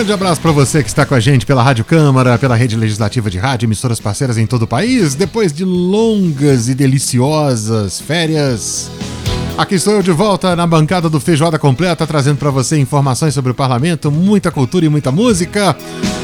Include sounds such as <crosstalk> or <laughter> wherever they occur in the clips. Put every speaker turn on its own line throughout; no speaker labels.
Grande abraço para você que está com a gente pela Rádio Câmara, pela rede legislativa de rádio, emissoras parceiras em todo o país. Depois de longas e deliciosas férias, Aqui estou eu de volta na bancada do Feijoada Completa, trazendo para você informações sobre o parlamento, muita cultura e muita música.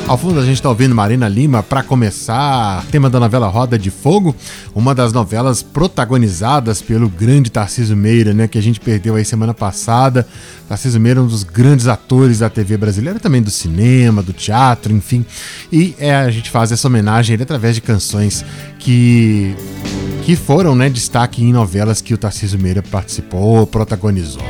Ao fundo a gente está ouvindo Marina Lima para começar, tema da novela Roda de Fogo, uma das novelas protagonizadas pelo grande Tarcísio Meira, né, que a gente perdeu aí semana passada. Tarcísio Meira é um dos grandes atores da TV brasileira, também do cinema, do teatro, enfim. E é, a gente faz essa homenagem através de canções que que foram né, destaque em novelas que o Tarcísio Meira participou, protagonizou.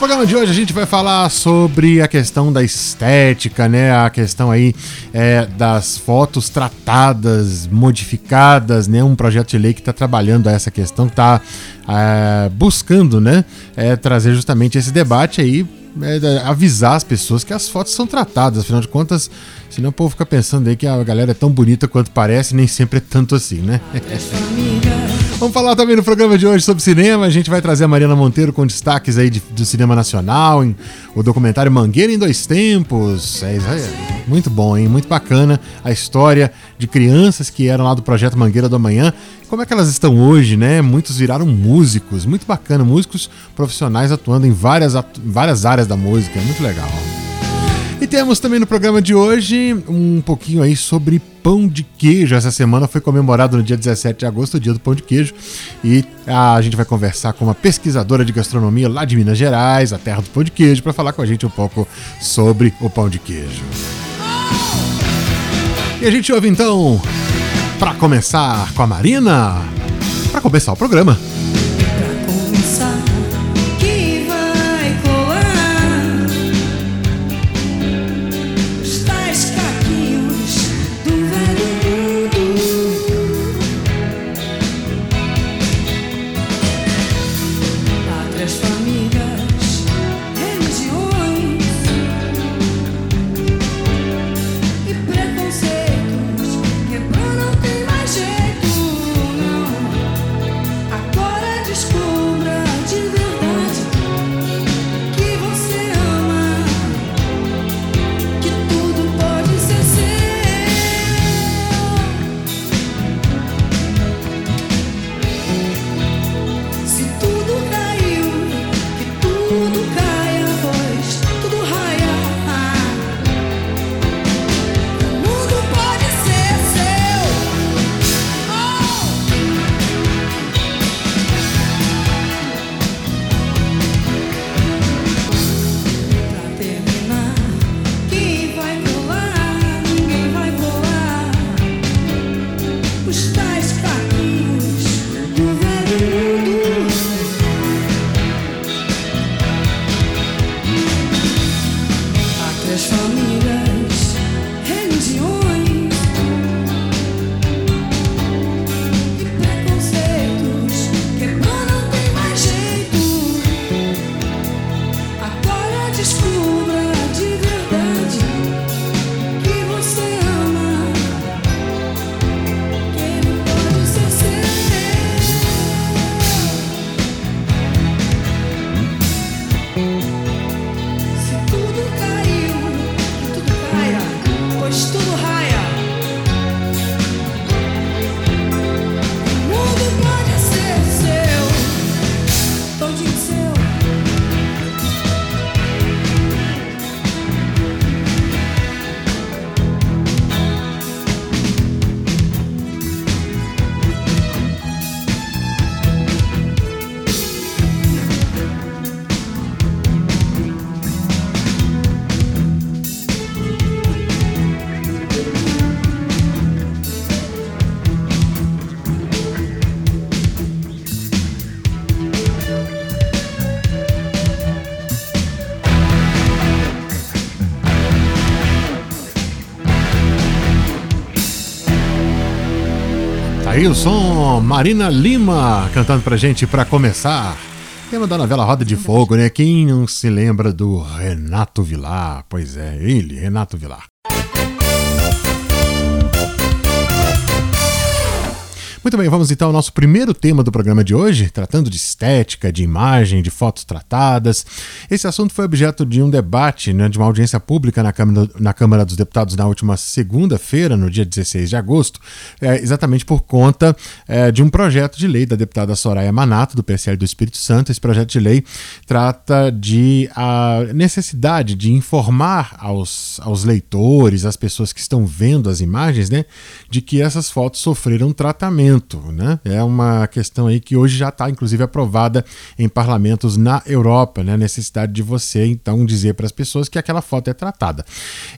Programa de hoje a gente vai falar sobre a questão da estética, né? A questão aí é, das fotos tratadas, modificadas, né? Um projeto de lei que está trabalhando essa questão, que está é, buscando, né? É, trazer justamente esse debate aí é, avisar as pessoas que as fotos são tratadas, afinal de contas, senão o povo fica pensando aí que a galera é tão bonita quanto parece, nem sempre é tanto assim, né? Vamos falar também no programa de hoje sobre cinema. A gente vai trazer a Mariana Monteiro com destaques aí de, do cinema nacional, em, o documentário Mangueira em Dois Tempos. É, é, muito bom, hein? Muito bacana a história de crianças que eram lá do projeto Mangueira do Amanhã. Como é que elas estão hoje, né? Muitos viraram músicos, muito bacana, músicos profissionais atuando em várias, várias áreas da música, é muito legal. E temos também no programa de hoje um pouquinho aí sobre pão de queijo. Essa semana foi comemorado no dia 17 de agosto, o dia do pão de queijo. E a gente vai conversar com uma pesquisadora de gastronomia lá de Minas Gerais, a terra do pão de queijo, para falar com a gente um pouco sobre o pão de queijo. E a gente ouve então, para começar com a Marina, para começar o programa. Aí o som Marina Lima cantando pra gente pra começar. Tema da novela Roda de Fogo, né? Quem não se lembra do Renato Vilar? Pois é, ele, Renato Vilar. Muito bem, vamos então ao nosso primeiro tema do programa de hoje, tratando de estética, de imagem, de fotos tratadas. Esse assunto foi objeto de um debate, né, de uma audiência pública na Câmara, na Câmara dos Deputados na última segunda-feira, no dia 16 de agosto, é, exatamente por conta é, de um projeto de lei da deputada Soraya Manato, do PSL do Espírito Santo. Esse projeto de lei trata de a necessidade de informar aos, aos leitores, às pessoas que estão vendo as imagens, né, de que essas fotos sofreram tratamento né? É uma questão aí que hoje já está, inclusive, aprovada em parlamentos na Europa, né? A necessidade de você, então, dizer para as pessoas que aquela foto é tratada.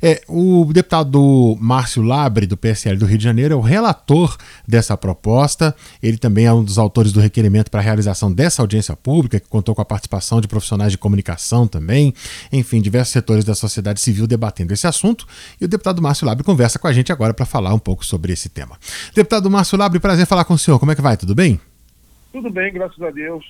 É, o deputado Márcio Labre, do PSL do Rio de Janeiro, é o relator dessa proposta. Ele também é um dos autores do requerimento para a realização dessa audiência pública, que contou com a participação de profissionais de comunicação também, enfim, diversos setores da sociedade civil debatendo esse assunto. E o deputado Márcio Labre conversa com a gente agora para falar um pouco sobre esse tema. Deputado Márcio Labre, prazer prazer falar com o senhor. Como é que vai? Tudo bem?
Tudo bem, graças a Deus.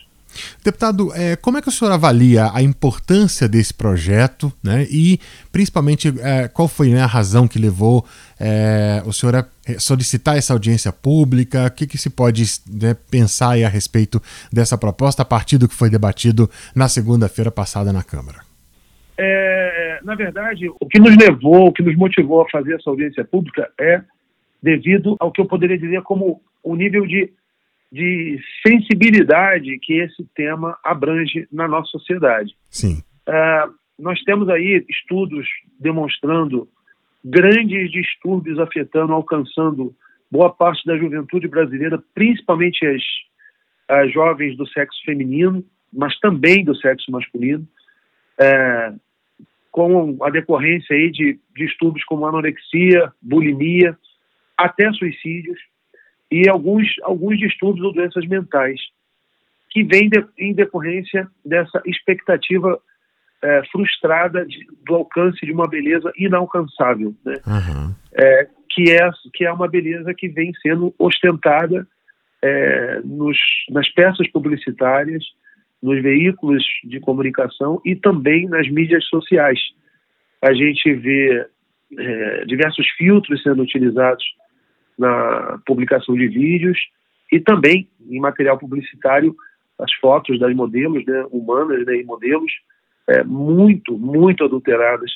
Deputado, é, como é que o senhor avalia a importância desse projeto, né? E principalmente é, qual foi né, a razão que levou é, o senhor a solicitar essa audiência pública? O que, que se pode né, pensar a respeito dessa proposta a partir do que foi debatido na segunda-feira passada na Câmara?
É, na verdade, o que nos levou, o que nos motivou a fazer essa audiência pública é devido ao que eu poderia dizer como o nível de, de sensibilidade que esse tema abrange na nossa sociedade.
Sim.
Uh, nós temos aí estudos demonstrando grandes distúrbios afetando, alcançando boa parte da juventude brasileira, principalmente as, as jovens do sexo feminino, mas também do sexo masculino, é, com a decorrência aí de distúrbios como anorexia, bulimia, até suicídios e alguns, alguns distúrbios ou doenças mentais, que vêm de, em decorrência dessa expectativa é, frustrada de, do alcance de uma beleza inalcançável, né?
Uhum.
É, que, é, que é uma beleza que vem sendo ostentada é, nos, nas peças publicitárias, nos veículos de comunicação e também nas mídias sociais. A gente vê é, diversos filtros sendo utilizados na publicação de vídeos e também em material publicitário as fotos das modelos, né, humanas né, e modelos, é, muito, muito adulteradas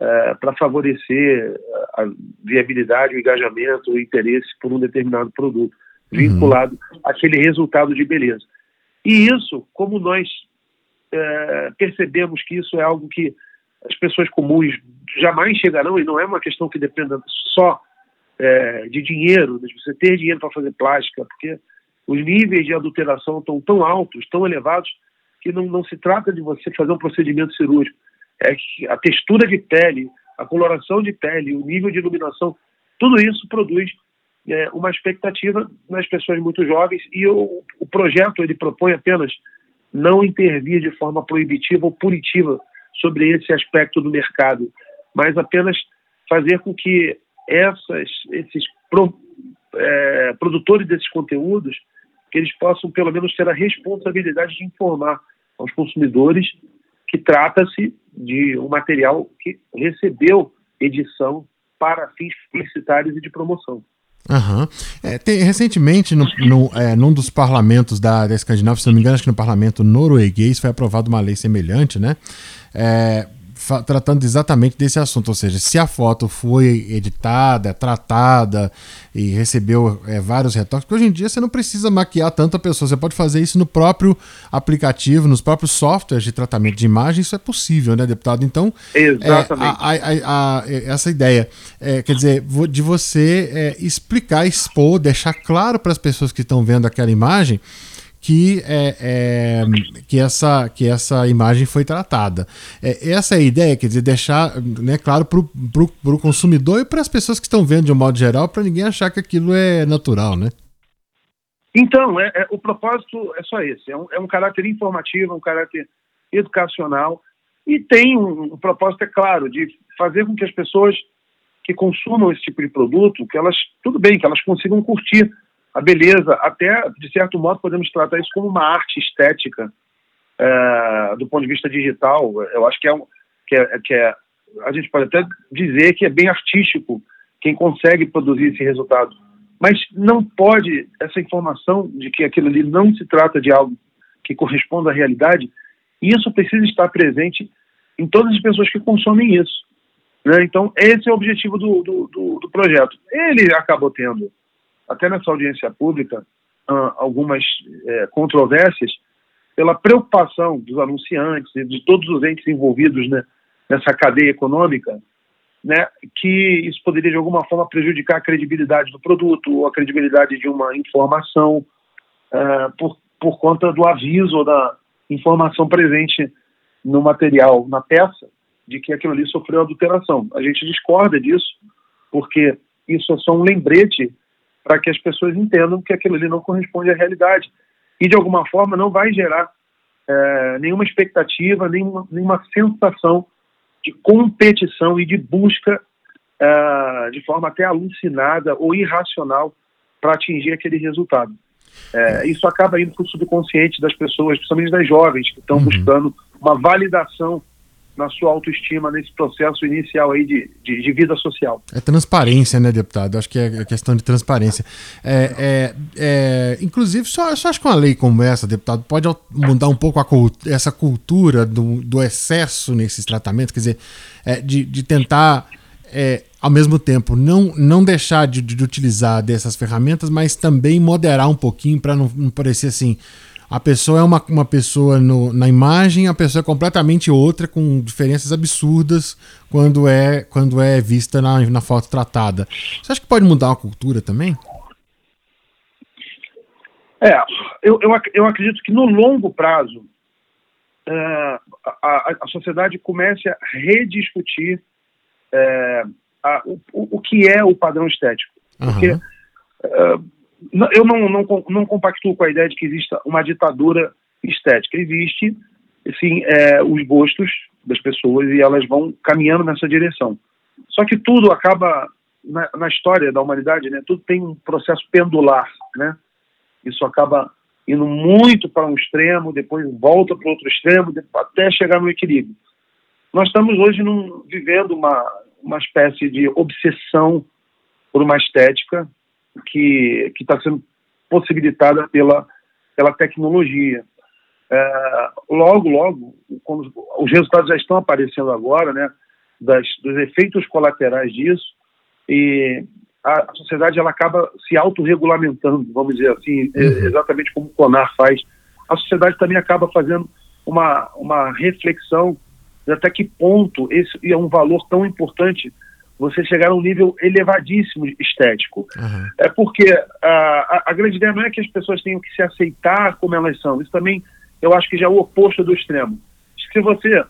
é, para favorecer a viabilidade, o engajamento, o interesse por um determinado produto, uhum. vinculado uhum. àquele resultado de beleza. E isso, como nós é, percebemos que isso é algo que as pessoas comuns jamais chegarão, e não é uma questão que dependa só é, de dinheiro, de você ter dinheiro para fazer plástica, porque os níveis de adulteração estão tão altos, tão elevados, que não, não se trata de você fazer um procedimento cirúrgico. É que a textura de pele, a coloração de pele, o nível de iluminação, tudo isso produz é, uma expectativa nas pessoas muito jovens e o, o projeto ele propõe apenas não intervir de forma proibitiva ou punitiva sobre esse aspecto do mercado, mas apenas fazer com que essas, esses pro, é, produtores desses conteúdos que eles possam pelo menos ter a responsabilidade de informar aos consumidores que trata-se de um material que recebeu edição para fins publicitários e de promoção.
Uhum. É, tem, recentemente, no, no, é, num dos parlamentos da, da Escandinávia, se não me engano, acho que no parlamento norueguês foi aprovada uma lei semelhante, né? É, tratando exatamente desse assunto, ou seja, se a foto foi editada, tratada e recebeu é, vários retoques, porque hoje em dia você não precisa maquiar tanta pessoa, você pode fazer isso no próprio aplicativo, nos próprios softwares de tratamento de imagem, isso é possível, né, deputado? Então,
exatamente.
É, a, a, a, essa ideia, é, quer dizer, de você é, explicar, expor, deixar claro para as pessoas que estão vendo aquela imagem que, é, é, que, essa, que essa imagem foi tratada. É, essa é a ideia, quer dizer, deixar né, claro para o consumidor e para as pessoas que estão vendo de um modo geral, para ninguém achar que aquilo é natural, né?
Então, é, é, o propósito é só esse: é um, é um caráter informativo, um caráter educacional e tem um, um propósito, é claro, de fazer com que as pessoas que consumam esse tipo de produto, que elas, tudo bem, que elas consigam curtir a beleza, até de certo modo podemos tratar isso como uma arte estética é, do ponto de vista digital. Eu acho que é, um, que é, que é a gente pode até dizer que é bem artístico quem consegue produzir esse resultado. Mas não pode essa informação de que aquilo ali não se trata de algo que corresponda à realidade, isso precisa estar presente em todas as pessoas que consomem isso. Né? Então, esse é o objetivo do, do, do, do, projeto. Ele acabou tendo, até nessa audiência pública, uh, algumas uh, controvérsias pela preocupação dos anunciantes e de todos os entes envolvidos né, nessa cadeia econômica, né, que isso poderia de alguma forma prejudicar a credibilidade do produto ou a credibilidade de uma informação uh, por, por conta do aviso ou da informação presente no material, na peça, de que aquilo ali sofreu adulteração. A gente discorda disso, porque isso é só um lembrete para que as pessoas entendam que aquilo ali não corresponde à realidade. E, de alguma forma, não vai gerar é, nenhuma expectativa, nenhuma, nenhuma sensação de competição e de busca é, de forma até alucinada ou irracional para atingir aquele resultado. É, isso acaba indo para o subconsciente das pessoas, principalmente das jovens, que estão uhum. buscando uma validação na sua autoestima nesse processo inicial aí de, de, de, vida social.
É transparência, né, deputado? Acho que é questão de transparência. É, é, é, inclusive, só, só acho que uma lei como essa, deputado, pode mudar um pouco a, essa cultura do, do excesso nesses tratamentos, quer dizer, é, de, de tentar, é, ao mesmo tempo, não, não deixar de, de utilizar dessas ferramentas, mas também moderar um pouquinho para não, não parecer assim a pessoa é uma, uma pessoa no, na imagem, a pessoa é completamente outra, com diferenças absurdas quando é, quando é vista na, na foto tratada. Você acha que pode mudar a cultura também?
É, eu, eu, eu acredito que no longo prazo uh, a, a, sociedade comece a rediscutir uh, a, o, o que é o padrão estético. Uhum. Porque uh, eu não, não, não compactuo com a ideia de que exista uma ditadura estética. Existe, sim, é, os gostos das pessoas e elas vão caminhando nessa direção. Só que tudo acaba, na, na história da humanidade, né, tudo tem um processo pendular. Né? Isso acaba indo muito para um extremo, depois volta para outro extremo, até chegar no equilíbrio. Nós estamos hoje num, vivendo uma, uma espécie de obsessão por uma estética que está sendo possibilitada pela, pela tecnologia. É, logo, logo, quando os resultados já estão aparecendo agora, né, das, dos efeitos colaterais disso, e a, a sociedade ela acaba se autorregulamentando, vamos dizer assim, uhum. exatamente como o CONAR faz. A sociedade também acaba fazendo uma, uma reflexão de até que ponto esse é um valor tão importante você chegar a um nível elevadíssimo estético. Uhum. É porque a, a, grande ideia não é que as pessoas tenham que se aceitar como elas são. Isso também eu acho que já é o oposto do extremo. Se você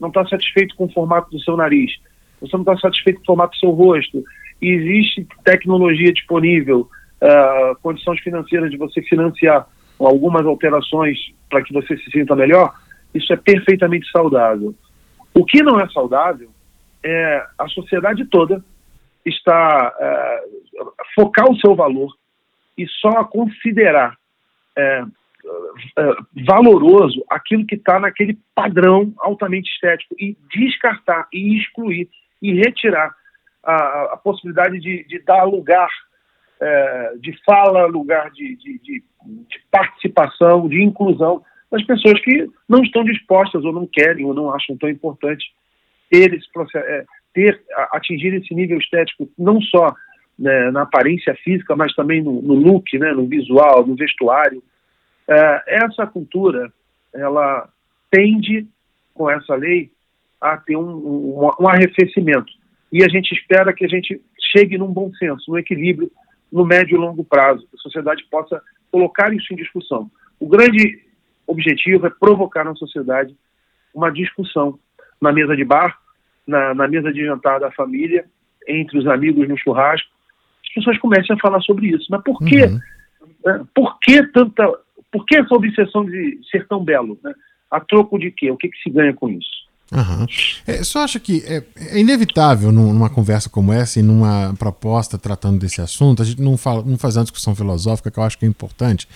não está satisfeito com o formato do seu nariz, você não está satisfeito com o formato do seu rosto, e existe tecnologia disponível, uh, condições financeiras de você financiar algumas alterações para que você se sinta melhor, isso é perfeitamente saudável. O que não é saudável é, a sociedade toda está é, focar o seu valor e só considerar é, é, valoroso aquilo que está naquele padrão altamente estético e descartar e excluir e retirar a, a possibilidade de, de, dar lugar é, de fala, lugar de, de, de, participação, de inclusão das pessoas que não estão dispostas ou não querem ou não acham tão importante ter esse é, ter atingir esse nível estético não só né, na aparência física, mas também no, no, look, né, no visual, no vestuário. É, essa cultura, ela tende com essa lei a ter um, um, um arrefecimento e a gente espera que a gente chegue num bom senso, num equilíbrio no médio e longo prazo, que a sociedade possa colocar isso em discussão. O grande objetivo é provocar na sociedade uma discussão na mesa de bar, na, na mesa de jantar da família, entre os amigos no churrasco, as pessoas comecem a falar sobre isso. Mas por que, uhum. né, por que tanta, por que essa obsessão de ser tão belo? Né? A troco de quê? O que, que se ganha com isso?
Uhum. É, só acha que é, é, inevitável numa conversa como essa e numa proposta tratando desse assunto, a gente não, fala, não fazer uma discussão filosófica que eu acho que é importante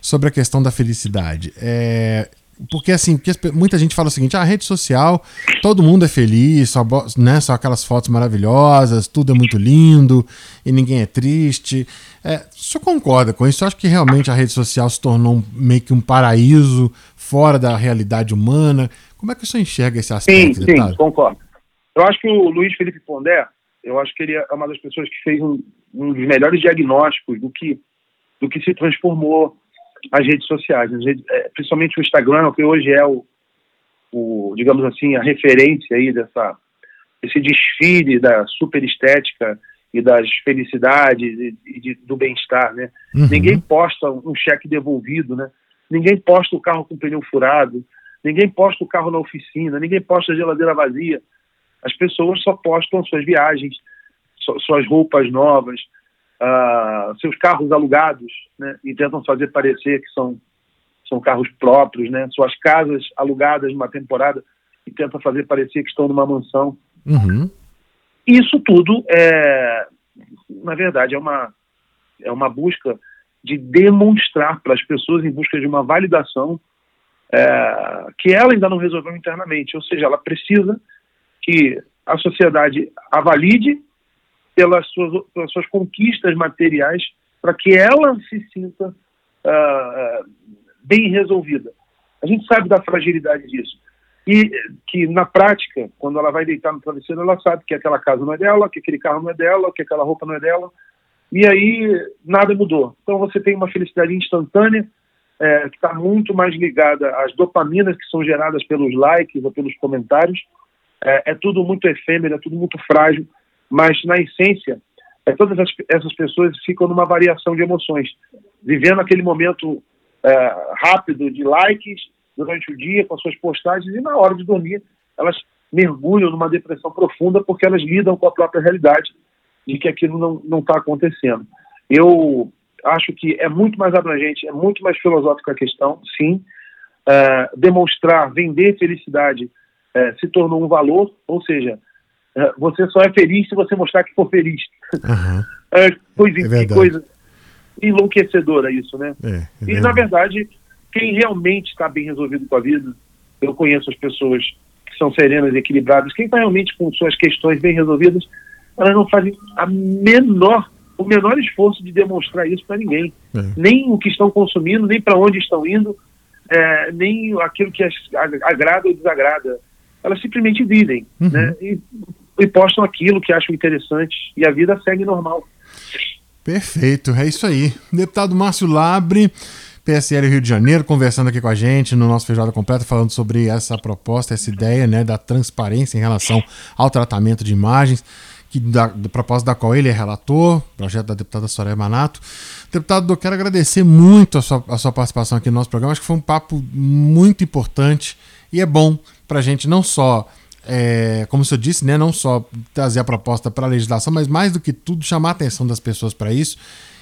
sobre a questão da felicidade. É, porque assim, porque muita gente fala o seguinte: ah, a rede social, todo mundo é feliz, só, né, só aquelas fotos maravilhosas, tudo é muito lindo e ninguém é triste. É, o senhor concorda com isso? Eu acho que realmente a rede social se tornou meio que um paraíso fora da realidade humana. Como é que o senhor enxerga esse aspecto?
Sim, sim, concordo. Eu acho que o Luiz Felipe Pondé, eu acho que ele é uma das pessoas que fez um, um dos melhores diagnósticos do que, do que se transformou as redes sociais, é, principalmente o Instagram, que hoje é o, o, digamos assim, a referência aí dessa, esse desfile da super estética e das felicidades e, e de, do bem-estar, né? Uhum. Ninguém posta um cheque devolvido, né? Ninguém posta o carro com pneu furado, ninguém posta o carro na oficina, ninguém posta a geladeira vazia. As pessoas só postam suas viagens, suas roupas novas, uh, seus carros alugados, né, e tentam fazer parecer que são, são carros próprios, né, suas casas alugadas numa temporada e tentam fazer parecer que estão numa mansão.
Uhum.
Isso tudo é, na verdade, é uma, é uma busca de demonstrar para as pessoas em busca de uma validação é, que ela ainda não resolveu internamente, ou seja, ela precisa que a sociedade a valide pelas suas, pelas suas conquistas materiais para que ela se sinta uh, bem resolvida. A gente sabe da fragilidade disso. E que, na prática, quando ela vai deitar no travesseiro, ela sabe que aquela casa não é dela, que aquele carro não é dela, que aquela roupa não é dela. E aí, nada mudou. Então, você tem uma felicidade instantânea, é, que está muito mais ligada às dopaminas que são geradas pelos likes ou pelos comentários. É, é tudo muito efêmero, é tudo muito frágil mas na essência, é, todas as, essas pessoas ficam numa variação de emoções, vivendo aquele momento é, rápido de likes durante o dia com as suas postagens e na hora de dormir elas mergulham numa depressão profunda porque elas lidam com a própria realidade de que aquilo não está acontecendo. Eu acho que é muito mais abrangente, é muito mais filosófica a questão, sim. É, demonstrar, vender felicidade é, se tornou um valor, ou seja, você só é feliz se você mostrar que for feliz.
Uhum. <laughs>
É, coisa, é coisa enlouquecedora isso, né?
É, é
e, na verdade, quem realmente está bem resolvido com a vida, eu conheço as pessoas que são serenas e equilibradas, quem está realmente com suas questões bem resolvidas, elas não fazem a menor, o menor esforço de demonstrar isso para ninguém.
É.
Nem o que estão consumindo, nem para onde estão indo, é, nem aquilo que as agrada ou desagrada. Elas simplesmente vivem,
uhum.
né? E e postam aquilo que acham interessante e a vida segue normal.
Perfeito, é isso aí. Deputado Márcio Labre, PSL Rio de Janeiro, conversando aqui com a gente no nosso Feijoada Completa, falando sobre essa proposta, essa ideia né, da transparência em relação ao tratamento de imagens, que da, proposta da qual ele é relator, projeto da deputada Soraya Manato. Deputado, eu quero agradecer muito a sua, a sua participação aqui no nosso programa. Acho que foi um papo muito importante e é bom para a gente não só é, como senhor disse, né, não só trazer a proposta para a legislação, mas mais do que tudo chamar a atenção das pessoas para isso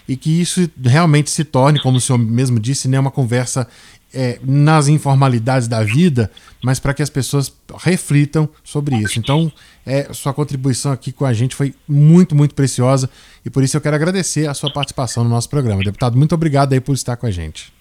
e que isso realmente se torne, como o senhor mesmo disse, né, uma conversa é, nas informalidades da vida, mas para que as pessoas reflitam sobre isso. Então, é, sua contribuição aqui com a gente foi muito, muito preciosa e por isso eu quero agradecer a sua participação no nosso programa. Deputado, muito obrigado aí por estar com a gente.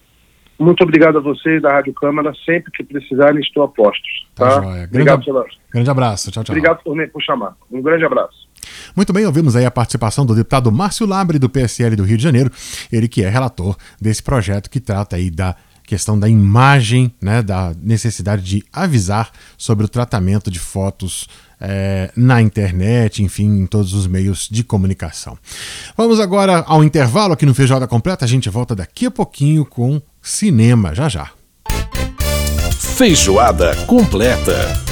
Muito obrigado a vocês da Rádio Câmara. Sempre que precisarem, estou a postos. Tá?
tá
obrigado,
pela... grande abraço. Tchau, tchau.
Obrigado por, por chamar. Um grande abraço.
Muito bem, ouvimos aí a participação do deputado Márcio Labre, do PSL do Rio de Janeiro, ele que é relator desse projeto que trata aí da questão da imagem, né, da necessidade de avisar sobre o tratamento de fotos é, na internet, enfim, em todos os meios de comunicação. Vamos agora ao intervalo aqui no Feijoada Completa. A gente volta daqui a pouquinho com cinema, já já.
Feijoada completa.